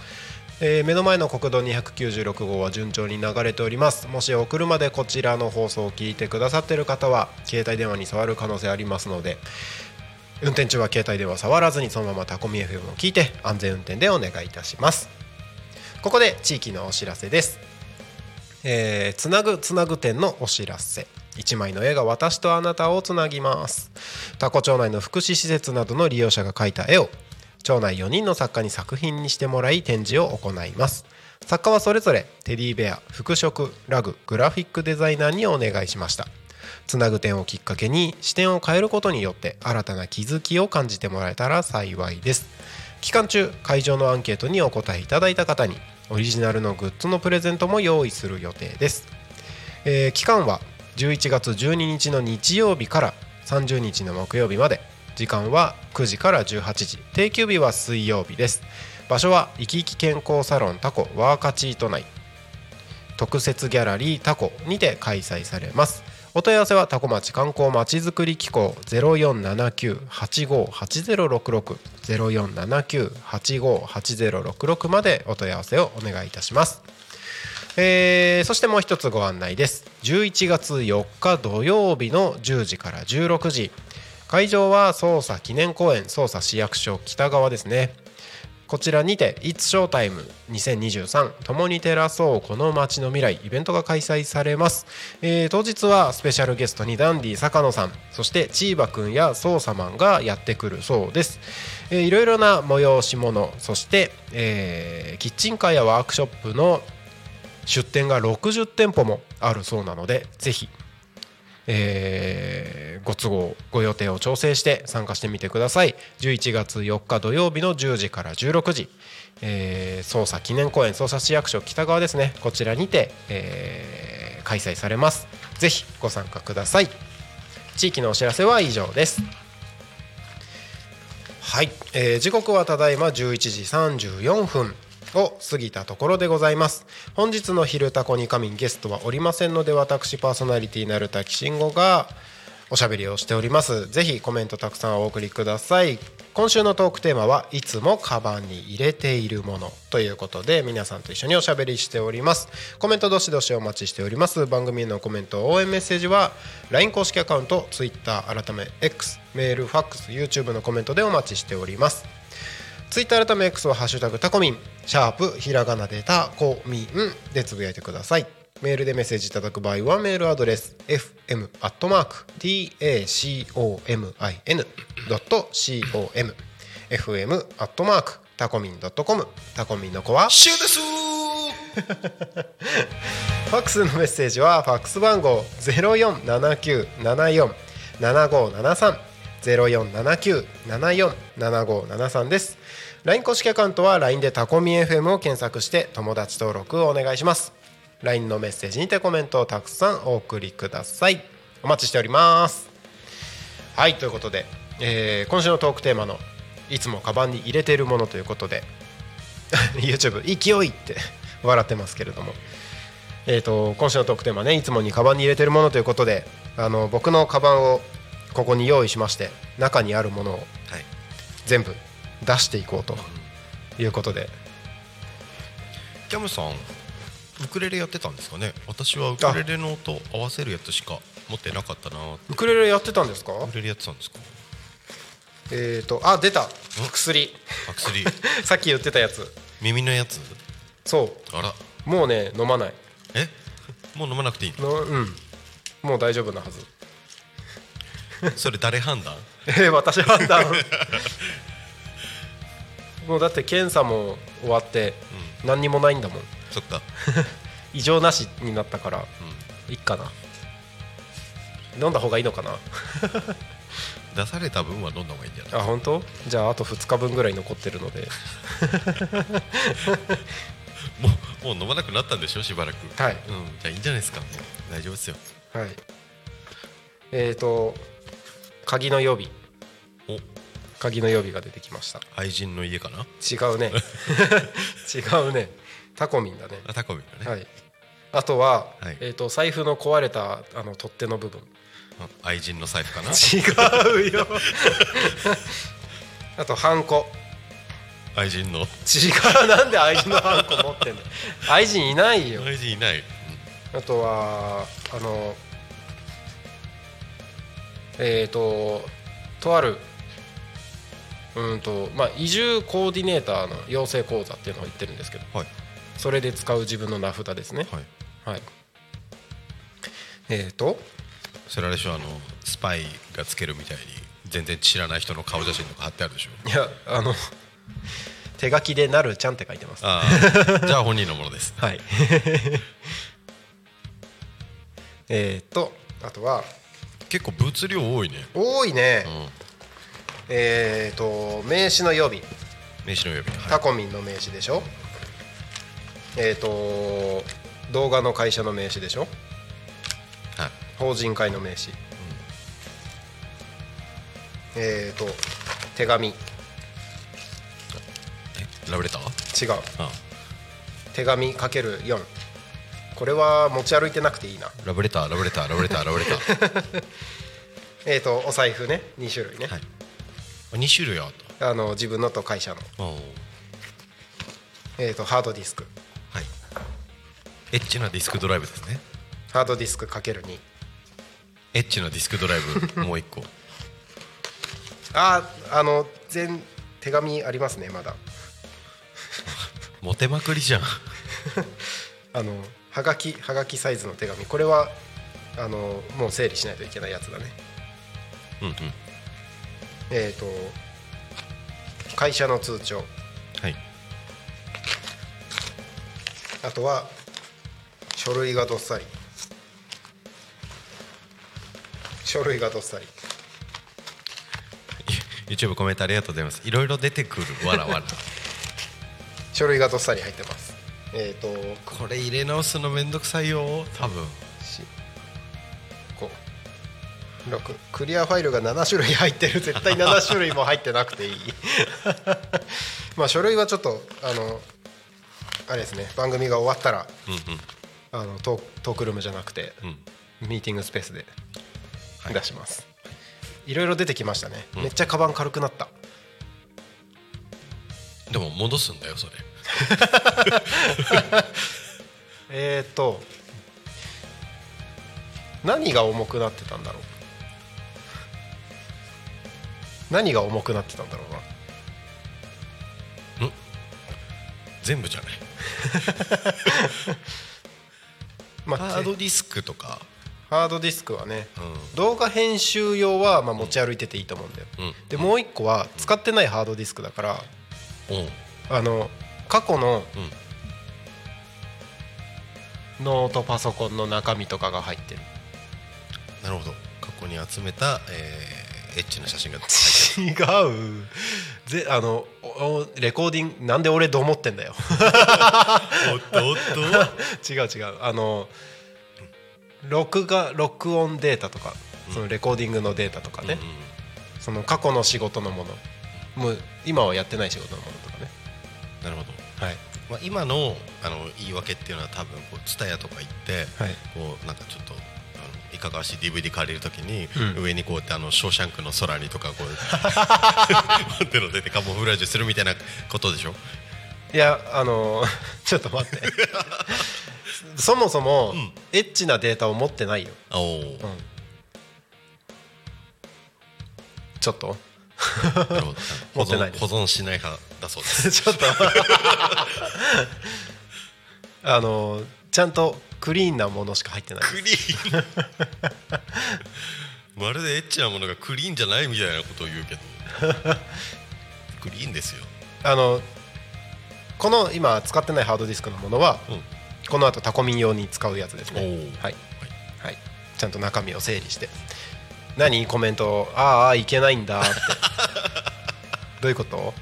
えー目の前の国道296号は順調に流れております。もしお車でこちらの放送を聞いてくださっている方は携帯電話に触る可能性ありますので運転中は携帯電話触らずにそのままタコミ FM を聞いて安全運転でお願いいたします。ここで地域のお知らせです、えーつなぐつなぐ展のお知らせ。1枚の絵が私とあなたをつなぎます。タコ町内の福祉施設などの利用者が描いた絵を町内4人の作家に作品にしてもらい展示を行います。作家はそれぞれテディベア服飾ラググラフィックデザイナーにお願いしました。つなぐ点をきっかけに視点を変えることによって新たな気づきを感じてもらえたら幸いです。期間中会場のアンケートにお答えいただいた方にオリジナルのグッズのプレゼントも用意する予定です、えー期間は11月12日の日曜日から30日の木曜日まで。時間は9時から18時。定休日は水曜日です。場所は生き生き健康サロンタコワーカチート内特設ギャラリータコにて開催されます。お問い合わせはタコ町観光まちづくり機構0479-858066 0479-858066までお問い合わせをお願いいたします。えーそしてもう一つご案内です。11月4日土曜日の10時から16時。会場は捜査記念公園捜査市役所北側ですね。こちらにて「It's Showtime 2023共に照らそうこの街の未来」イベントが開催されます、えー当日はスペシャルゲストにダンディ坂野さんそしてチーバくんや捜査マンがやってくるそうです、いろいろな催し物そして、えーキッチンカーやワークショップの出店が60店舗もあるそうなのでぜひ、えーご都合ご予定を調整して参加してみてください。11月4日土曜日の10時から16時、えー捜査記念公園捜査市役所北側ですね。こちらにて、えー開催されます。ぜひご参加ください。地域のお知らせは以上です。はい、えー時刻はただいま11時34分。を過ぎたところでございます。本日の「昼タコに仮眠」ゲストはおりませんので私パーソナリティなる滝慎吾がおしゃべりをしております。ぜひコメントたくさんお送りください。今週のトークテーマはいつもカバンに入れているもの。ということで皆さんと一緒におしゃべりしております。コメントどしどしお待ちしております。番組へのコメント応援メッセージは LINE 公式アカウント Twitter 改め X メールファックス YouTube のコメントでお待ちしております。ツイッター改め X はハッシュタグタコミンシャープひらがなでタコミンでつぶやいてください。メールでメッセージいただく場合はメールアドレス fm アットマーク tacomin.com fm アットマークタコミン .com タコミンの子はシューです。ファックスのメッセージはファックス番号0479747573 0479747573です LINE 公式アカウントは LINE でタコミ FM を検索して友達登録をお願いします。LINE のメッセージにてコメントをたくさんお送りください。お待ちしております。はいということで、えー今週のトークテーマのいつもカバンに入れているものということで YouTube 勢いって 笑ってますけれども。えー、と今週のトークテーマねいつもにカバンに入れてるものということであの僕のカバンをここに用意しまして中にあるものをはい。全部出していこうということで。キャムさんウクレレやってたんですかね？私はウクレレの音合わせるやつしか持ってなかったなウウクレレやってたんですか？クレレやってたんですか？えっ、とあ出た。薬。あ薬。さっき言ってたやつ。耳のやつ？そあら。うもうね飲まない。え？もう飲まなくていいの？うん。もう大丈夫なはず。のそれ誰判断？えー、私判断もうだって検査も終わって何にもないんだもん。そっか。異常なしになったから、いっかな。飲んだ方がいいのかな。出された分は飲んだ方がいいんじゃない？あ本当？じゃああと2日分ぐらい残ってるので。もうもう飲まなくなったんでしょ？しばらく。はい。うん、じゃあいいんじゃないですか。大丈夫ですよ。はい。えーと鍵の予備。お鍵の予備が出てきました。愛人の家かな？違うね。違うね。タコミンだね。あタコミンだね、はい。あとは、はい。えー、と財布の壊れたあの取っ手の部分。あ愛人の財布かな？違うよ。あとハンコ。愛人の。違う。なんで愛人のハンコ持ってんの？愛人いないよ。愛人いない、あとはあのえっ、ととあるうんとまあ移住コーディネーターの養成講座っていうのを言ってるんですけどはい。それで使う自分の名札ですね。はい。はい。えっ、とそれあれでしょあのスパイがつけるみたいに全然知らない人の顔写真とか貼ってあるでしょいやあの 手書きで「なるちゃん」って書いてます。ああじゃあ本人のものです。はい。えっとあとは結構物量多いね。多いね、うんえっ、と名刺の予備。名刺の予備。タコミンの名刺でしょ？えっ、と動画の会社の名刺でしょ？はい。法人会の名刺、えっ、と手紙。ラブレター？あ手紙かける4これは持ち歩いてなくていいな。ラブレターラブレターラブレターラブレター。えっ、とお財布ね。2種類ね、はい2種類あっあの自分のと会社の、えー、とハードディスク。はい。エッチなディスクドライブですね。ハードディスクかける2エッチなディスクドライブ もう一個。あーあの全手紙ありますねまだ。モテまくりじゃん。あのはがきはがきサイズの手紙。これはあのもう整理しないといけないやつだね。うんうんえっ、と会社の通帳。はい。あとは書類がどっさり。書類がどっさり。YouTube コメントありがとうございます。いろいろ出てくるわらわら。書類がどっさり入ってます。えっ、とこれ入れ直すのめんどくさいよ多分6クリアファイルが7種類入ってる。絶対7種類も入ってなくていい。まあ書類はちょっとあのあれですね。番組が終わったらうんうん。あのトークルームじゃなくてうん。ミーティングスペースではい。出します、い、ろいろ出てきましたね、めっちゃカバン軽くなった。でも戻すんだよそれ。えーと何が重くなってたんだろう何が重くなってたんだろうな。全部じゃない。まあ、ハードディスクとか。ハードディスクはねうん。動画編集用はまあ持ち歩いてていいと思うんだよ、うん。でもう一個は使ってないハードディスクだからおうあの過去のうん。ノートパソコンの中身とかが入ってる。なるほど。過去に集めた、えーエッチな写真が入って違う。ぜあのレコーディングなんで俺どう思ってんだよ。るおっとおっと。違う違う。あの録画録音データとかそのレコーディングのデータとかね、うんうん。その過去の仕事のもの。もう今はやってない仕事のものとかね。なるほど、はい。まあ、今のあの言い訳っていうのは多分こう蔦屋とか行って、はい。こうなんかちょっといかがわしい DVD 借りるときに、うん。上にこうやってあの「ショーシャンクの空に」とかこう 持っての出てカモフラージュするみたいなことでしょ？いやあの ちょっと待って。そもそも、ん。エッチなデータを持ってないよ、おお、うん、ちょっと。持ってない。保存しない派だそうです。ちょっと。あのちゃんとクリーンなものしか入ってないクリーン。まるでエッチなものがクリーンじゃないみたいなことを言うけど。クリーンですよ。あのこの今使ってないハードディスクのものは、うん。この後タコミン用に使うやつですね。はい、はい、ちゃんと中身を整理して。何？コメント。ああいけないんだって。どういうこと？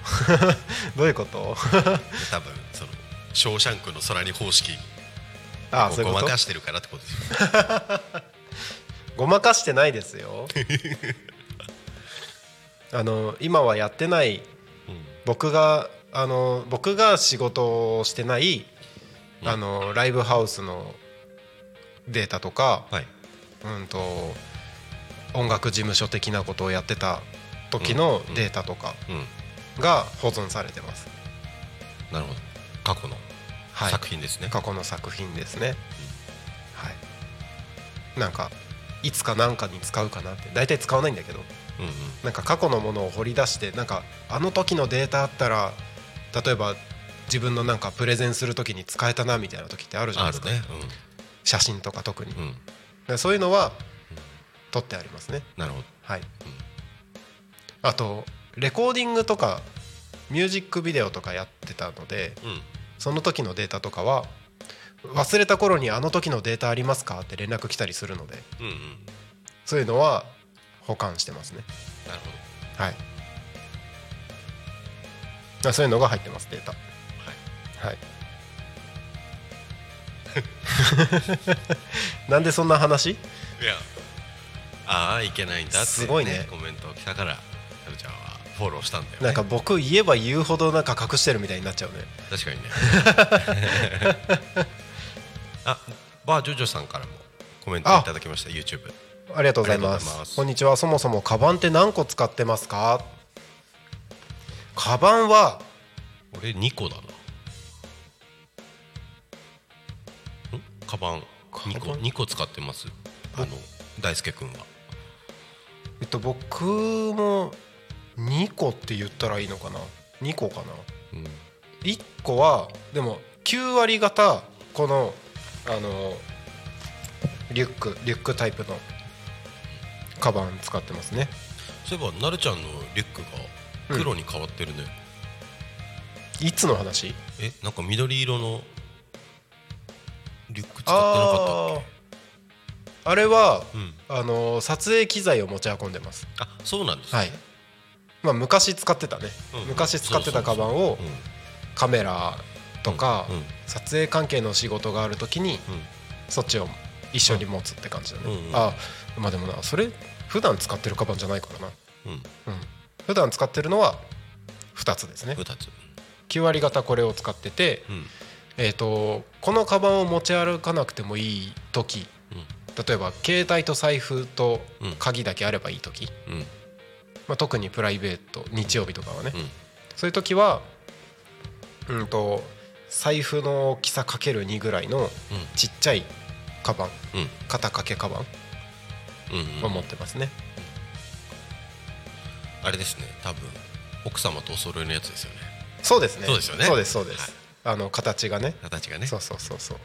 どういうこと？多分その「ショーシャンクの空に」方式あごまかしてるからってことですよ。ごまかしてないですよ。あの今はやってない。僕があの僕が仕事をしてない、あのライブハウスのデータとか、はい。うん、と音楽事務所的なことをやってた時のデータとかうん。が保存されてます、なるほど。過去のはい。作品ですね、過去の作品ですね、はい。なんかいつか何かに使うかなって。大体使わないんだけど。うんうん。なんか過去のものを掘り出してなんかあの時のデータあったら例えば自分のなんかプレゼンする時に使えたなみたいな時ってあるじゃないですか、あるね。写真とか特に、うん、そういうのは撮ってありますね。なるほど。はい、あとレコーディングとかミュージックビデオとかやってたのでうんその時のデータとかは忘れた頃にあの時のデータありますかって連絡来たりするのでうんうん。そういうのは保管してますね。なるほはい。あそういうのが入ってますデータ。どはい。はい。なんでそんな話？いや。ああいけないんだって、すごいね。コメント来たからはるちゃんはフォローしたんだよね。なんか僕言えば言うほどなんか隠してるみたいになっちゃうね。確かにね。あバージョジョさんからもコメントいただきました YouTube ありがとうございます。こんにちはそもそもカバンって何個使ってますか？カバンは俺2個だな。ん？カバン2個カバン？2個？使ってます？あの大輔君は。えっと僕も2個って言ったらいいのかな？2個かな？うん。1個はでも9割方このあのリュックリュックタイプのカバン使ってますね。そういえばなるちゃんのリュックが黒に変わってるね、いつの話？えなんか緑色のリュック使ってなかったっああれはけうん。あの撮影機材を持ち運んでます。あそうなんですね。はいまあ昔使ってたね、うん。昔使ってたカバンをうん。カメラとか、撮影関係の仕事がある時にうん。そっちを一緒に持つって感じだね、あまあでもなそれ普段使ってるカバンじゃないからな、うん。うん、普段使ってるのは2つですね。二つ。9割方これを使ってて、うん。えー、とこのカバンを持ち歩かなくてもいい時例えば携帯と財布と鍵だけあればいい時、うんまあ、特にプライベート日曜日とかはね、うん。そういう時はうんと財布の大きさかける2ぐらいのちっちゃいカバンうん。肩掛けカバンうんうんを持ってますね、あれですね。多分奥様とお揃いのやつですよね。そうですね。そうですよね。そうですそうです、はい。あの形がね。形がね。そうそうそうそう。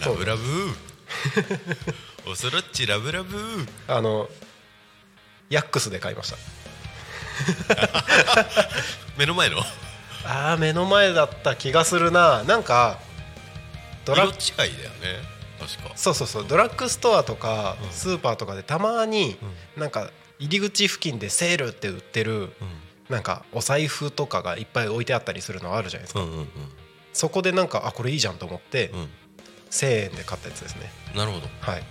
ラブラブ おそろっちラブラブあのヤックスで買いました。目の前の？あー目の前だった気がするな。なんかドラ色違いだよね。確か。そうそうそう。ドラッグストアとかうん。スーパーとかでたまになんか入り口付近でセールって売ってるなんかお財布とかがいっぱい置いてあったりするのあるじゃないですか。うんうんうん。そこでなんかあこれいいじゃんと思ってうん。1000円で買ったやつですね。なるほど。はい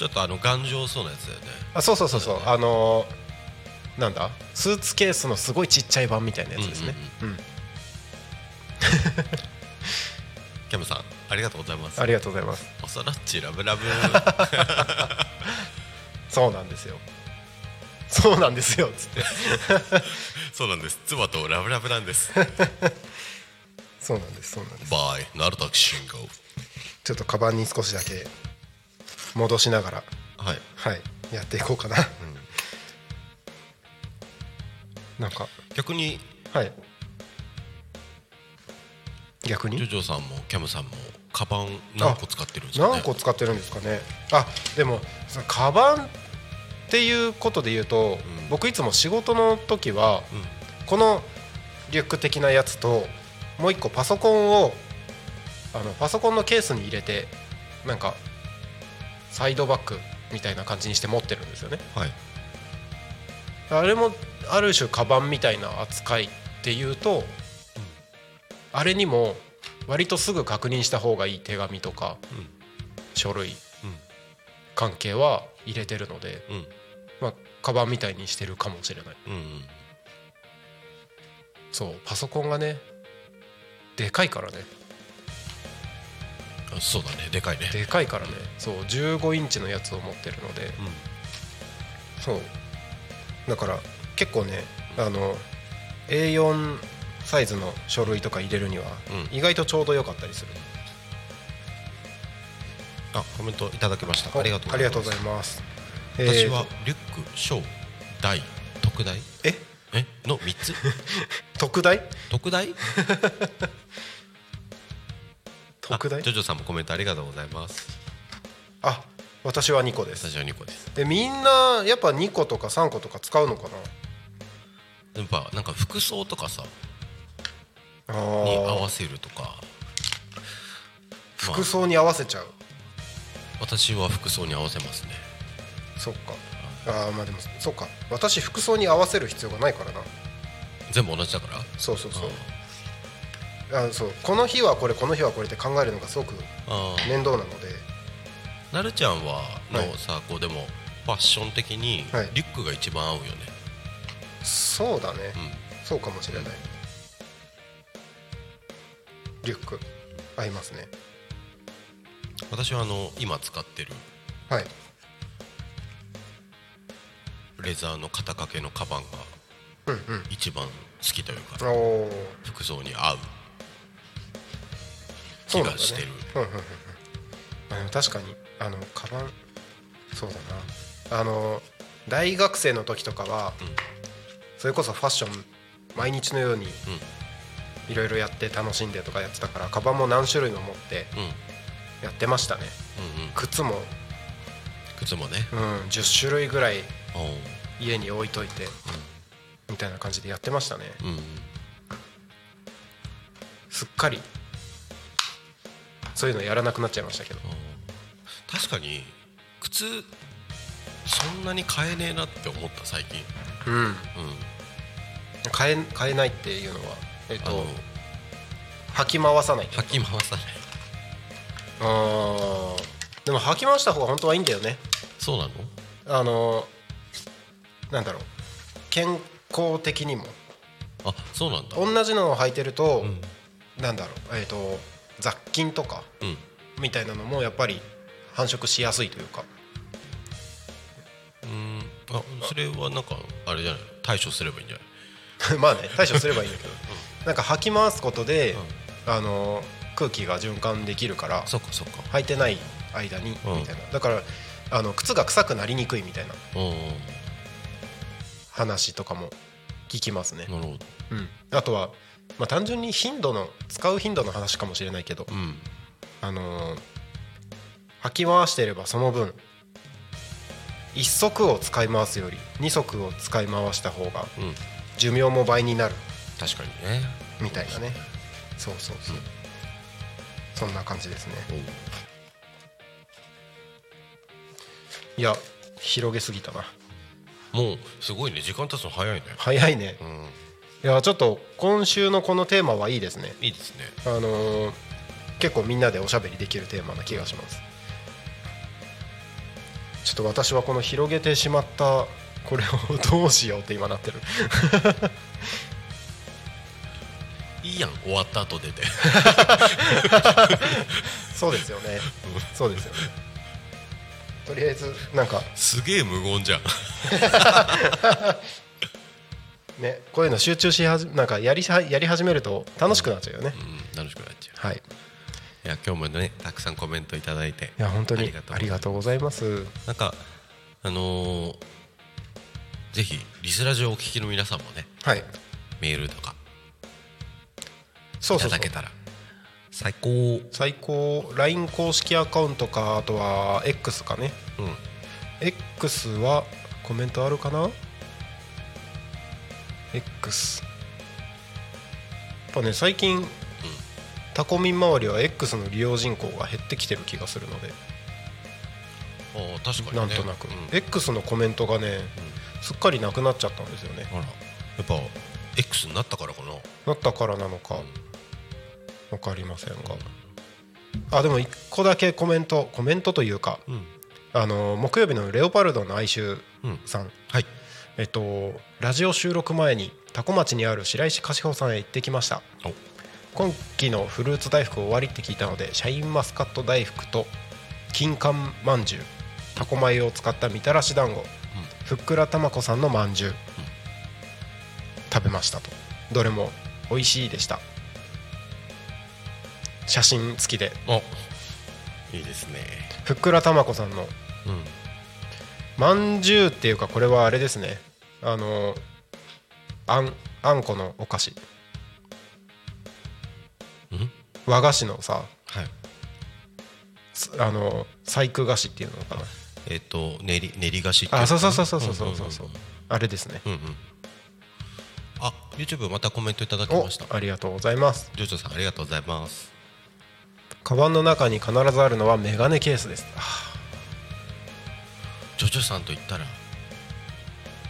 ちょっとあの頑丈そうなやつだよね。あそうそうそうそう。あのーなんだ？スーツケースのすごいちっちゃい版みたいなやつですね。うん キャムさんありがとうございます。ありがとうございます。おそらっちラブラブ。そうなんですよ。そうなんですよ。つってそうなんです。妻とラブラブなんです。そうなんですそうなんです。バイ。ナルタク信号。ちょっとカバンに少しだけ戻しながら。はい。はい。やっていこうかな、なんか。逆に。はい。逆に？ジョジョさんもキャムさんもカバン何個使ってるんですかね？何個使ってるんですかね。あでもカバンっていうことで言うと、うん。僕いつも仕事の時はうん。このリュック的なやつともう一個パソコンをあのパソコンのケースに入れてなんかサイドバッグみたいな感じにして持ってるんですよね。はい。あれもある種カバンみたいな扱いっていうと、あれにも割とすぐ確認した方がいい手紙とか、うん。書類関係は入れてるので、うん。まあカバンみたいにしてるかもしれない。うんうん。そうパソコンがねでかいからね。あそうだねでかいね。でかいからね。そう15インチのやつを持ってるので。うん。そう。だから結構ねあの A4 サイズの書類とか入れるにはうん。意外とちょうど良かったりする、あコメントいただきました。ありがとうございまますす私はえー。とリュック小大特大？え？え？の3つ？特大？特大？特大あジョジョさんもコメントありがとうございます。あ私は2個です。私は2個です。でみんなやっぱ2個とか3個とか使うのかやっぱなんか服装とかさに合ーわせるとか。まあ服装に合わせちゃう？私は服装に合わせますね。そっか。ああまあでもそっか。私服装に合わせる必要がないからな。全部同じだから？そうそうそうあそう。この日はこれこの日はこれって考えるのがすごく面倒なので。なるちゃんはのはい。さこうでもファッション的にはい。リュックが一番合うよね。そうだね、うん。そうかもしれない。リュック。合いますね。私はあの今使ってるはい。レザーの肩掛けのカバンがうんうん。一番好きというかおお服装に合う気がしてる。うんうんうんうん。確かにあのカバンそうだな。あの大学生の時とかは、それこそファッション毎日のようにいろいろやって楽しんでとかやってたからカバンも何種類も持ってうん。うんやってましたね。うんうん。靴も、靴もね。うん、10種類ぐらい家に置いといて、みたいな感じでやってましたね。うんうん。すっかりそういうのやらなくなっちゃいましたけど。確かに靴そんなに買えねえなって思った最近。うん。うん。買え買えないっていうのはえっと履き回さない。履き回さない。あー。でも吐き回した方が本当はいいんだよね。そうなの？あのなんだろう。健康的にも。あそうなんだ。同じのを履いてると、うん。なんだろう。えっ、と雑菌とかうん。みたいなのもやっぱり繁殖しやすいというか。うん。あそれはなんかあれじゃない？対処すればいいんじゃない？まあね対処すればいいんだけど、なんか吐き回すことで、あの空気が循環できるからそっかそっか。履いてない間に、うん。みたいな。だからあの靴が臭くなりにくいみたいなうん。話とかも聞きますね、なるほど。うん、あとは、まあ、単純に頻度の使う頻度の話かもしれないけど、うん。あのー履き回してればその分1足を使い回すより2足を使い回した方がうん。寿命も倍になる。確かにね。みたいなね。そうそうそう、うん。そんな感じですね。いや広げすぎたな。もうすごいね。時間経つの早いね。早いね。うんいやちょっと今週のこのテーマはいいですね。いいですね。あのー結構みんなでおしゃべりできるテーマな気がします。ちょっと私はこの広げてしまったこれをどうしようって今なってる。いいやん終わった後出て。そうですよね。そうですよね。とりあえずなんか。すげえ無言じゃん ねこういうの集中しはじなんかやりはやり始めると楽しくなっちゃうよね、うん楽しくなっちゃはい。いういや今日もねたくさんコメントいただいて。や本当にありがうとうございます。なんかあのーぜひリスラジオをお聞きの皆さんもねはい。メールとかいそうそうそう。ただけたら。最高。最高。LINE 公式アカウントかあとは X かね。うん。X はコメントあるかな？X やっぱね最近、タコミン周りは X の利用人口が減ってきてる気がするので。ああ確かにね。なんとなく、うん。X のコメントがね、すっかりなくなっちゃったんですよね。あら。やっぱ X になったからかな。なったからなのか。分かりませんが。あでも1個だけコメントコメントというかうん。あの木曜日のレオパルドの哀愁うん。さん、はいえっとラジオ収録前に多古町にある白石菓子舗さんへ行ってきました。お。今期のフルーツ大福終わりって聞いたのでシャインマスカット大福と金柑まんじゅうタコ米を使ったみたらし団子、ふっくらたまこさんのまんじゅう、食べましたと。どれも美味しいでした。写真付きで。お。いいですね。ふっくらたまこさんの。うん。まんじゅうっていうかこれはあれですねあのあんあんこのお菓子。うん？和菓子のさはい。すあの細工菓子っていうのかな。えっ、と練り練り菓子っていあそうそうかそうそうそうそう。そうあれですね。うんうん。あ YouTube またコメントいただきおました。ありがとうございます。ジョジョさんありがとうございます。カバンの中に必ずあるのはメガネケースです。あジョジョさんと言ったら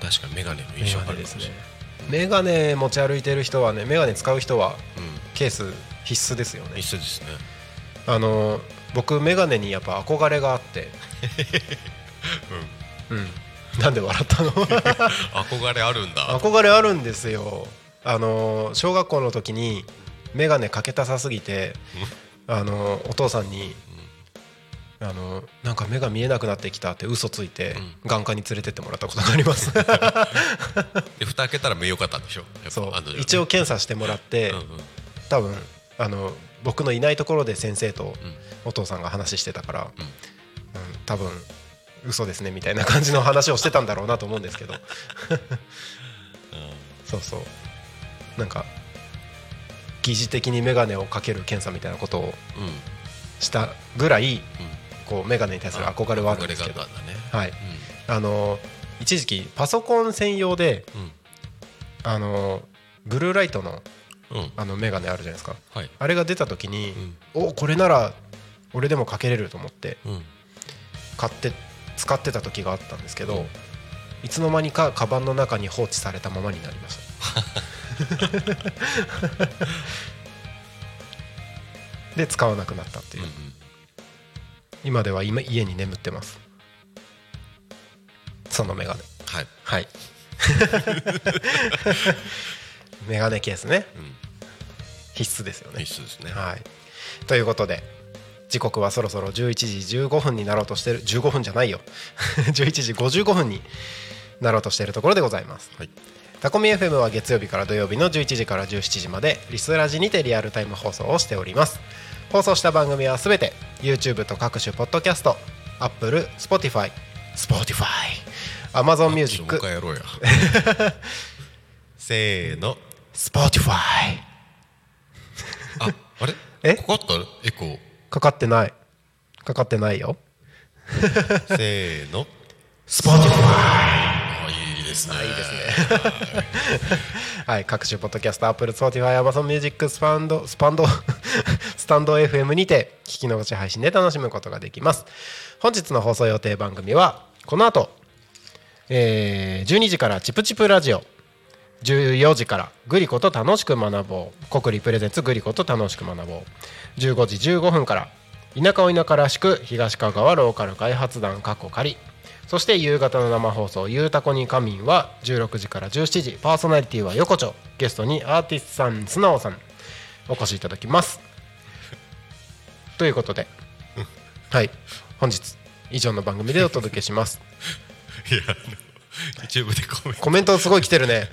確かにメガネのメ印象ガネですねあるかもしれない。メガネ持ち歩いてる人はねメガネ使う人はうん。ケース必須ですよね。一緒ですね。あの僕メガネにやっぱ憧れがあって。うん、なんで笑ったの？憧れあるんだ。憧れあるんですよ。あの小学校の時にメガネかけたさすぎてあのお父さんにあのなんか目が見えなくなってきたって嘘ついて眼科に連れてってもらったことがあります。で蓋開けたら目良かったんでしょ？そう。一応検査してもらってうんうん。多分あの僕のいないところで先生とお父さんが話してたから、うん。多分嘘ですねみたいな感じの話をしてたんだろうなと思うんですけど。そうそう。なんか疑似的に眼鏡をかける検査みたいなことをうん。うんしたぐらいこう眼鏡に対する憧れはあるんですけど。ね。はい。あの一時期パソコン専用でうん。あのブルーライトのうん。うんあの眼鏡あるじゃないですか。はい。あれが出た時に、おこれなら俺でもかけれると思ってうん。買って使ってた時があったんですけど、いつの間にかカバンの中に放置されたままになりました。で使わなくなったっていう、今では今家に眠ってます。そのメガネ。はい。はい。メガネケースね、必須ですよね。必須ですね。はい。ということで時刻はそろそろ11時15分になろうとしてる。15分じゃないよ。11時55分になろうとしているところでございます。はい。タコミ FM は月曜日から土曜日の11時から17時までリスラジにてリアルタイム放送をしております放送した番組はすべて YouTube と各種ポッドキャスト Apple、Spotify、Spotify、Amazon Music やろうや。せーの。Spotify ああれ？え？かかった？エコー。かかってない。かかってないよ。せーの。Spotify ですね。いいですねはい各種ポッドキャスト Apple、Spotify、Amazon Music スパンドスパンド スタンド FM にて聞き逃し配信で楽しむことができます。本日の放送予定番組はこの後、えー12時からチプチプラジオ14時からグリコと楽しく学ぼう。国立プレゼンツグリコと楽しく学ぼう。15時15分から田舎を田舎らしく東香川ローカル開発団過去仮。そして夕方の生放送「ゆうたこに仮眠」は16時から17時パーソナリティは横丁ゲストにアーティストさん素直さんお越しいただきます。ということではい。本日以上の番組でお届けします。いやあの YouTube でコメント。コメントすごい来てるね。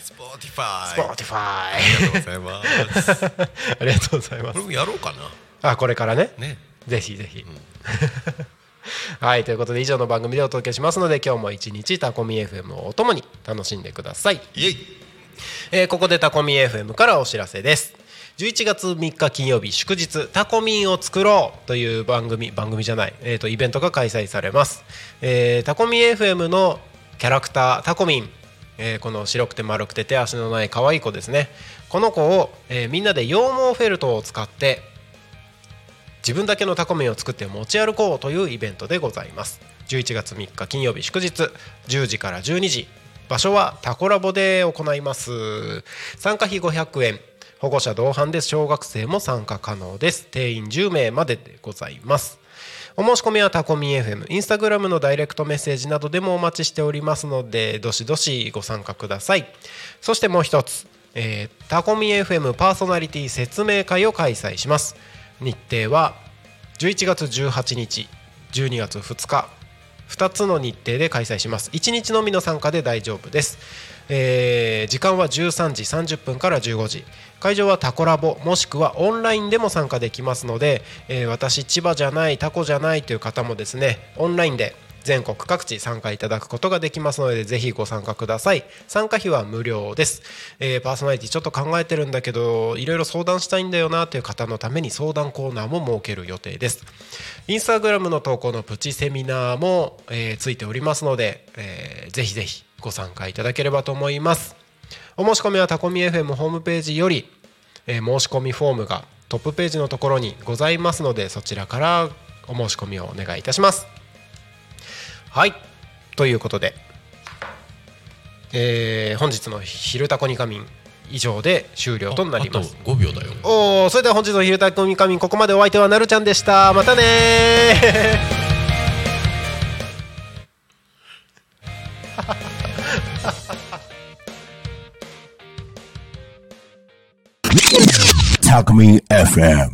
Spotify「Spotify ありがとうございます」ありがとうございます。これもやろうかな。あこれからね。ね。ぜひぜひ、はいということで以上の番組でお届けしますので今日も一日タコミ FM をお供に楽しんでください、イエイ。えーここでタコミ FM からお知らせです。11月3日金曜日祝日タコミンを作ろうという番組番組じゃない、えー、とイベントが開催されます、えータコミ FM のキャラクタータコミン、えーこの白くて丸くて手足のない可愛い子ですね。この子を、えーみんなで羊毛フェルトを使って自分だけのタコミを作って持ち歩こうというイベントでございます。11月3日金曜日祝日10時から12時。場所はタコラボで行います。参加費500円。保護者同伴で小学生も参加可能です。定員10名まででございます。お申し込みはタコミ FM インスタグラムのダイレクトメッセージなどでもお待ちしておりますのでどしどしご参加ください。そしてもう一つ、えータコミ FM パーソナリティ説明会を開催します。日程は11月18日12月2日。2つの日程で開催します。1日のみの参加で大丈夫です、えー時間は13時30分から15時。会場はタコラボもしくはオンラインでも参加できますので、えー私千葉じゃないタコじゃないという方もですねオンラインで全国各地参加いただくことができますのでぜひご参加ください。参加費は無料です、えーパーソナリティちょっと考えてるんだけどいろいろ相談したいんだよなという方のために相談コーナーも設ける予定です。インスタグラムの投稿のプチセミナーも、えーついておりますので、えーぜひぜひご参加いただければと思います。お申し込みはタコミ FM ホームページより、えー申し込みフォームがトップページのところにございますのでそちらからお申し込みをお願いいたします。はい。ということで、えー本日の「昼タコに仮眠」以上で終了となります。あと5秒だよ。おーそれでは本日の「昼タコに仮眠」ここまでお相手はなるちゃんでした。またねー。Talk Me FM.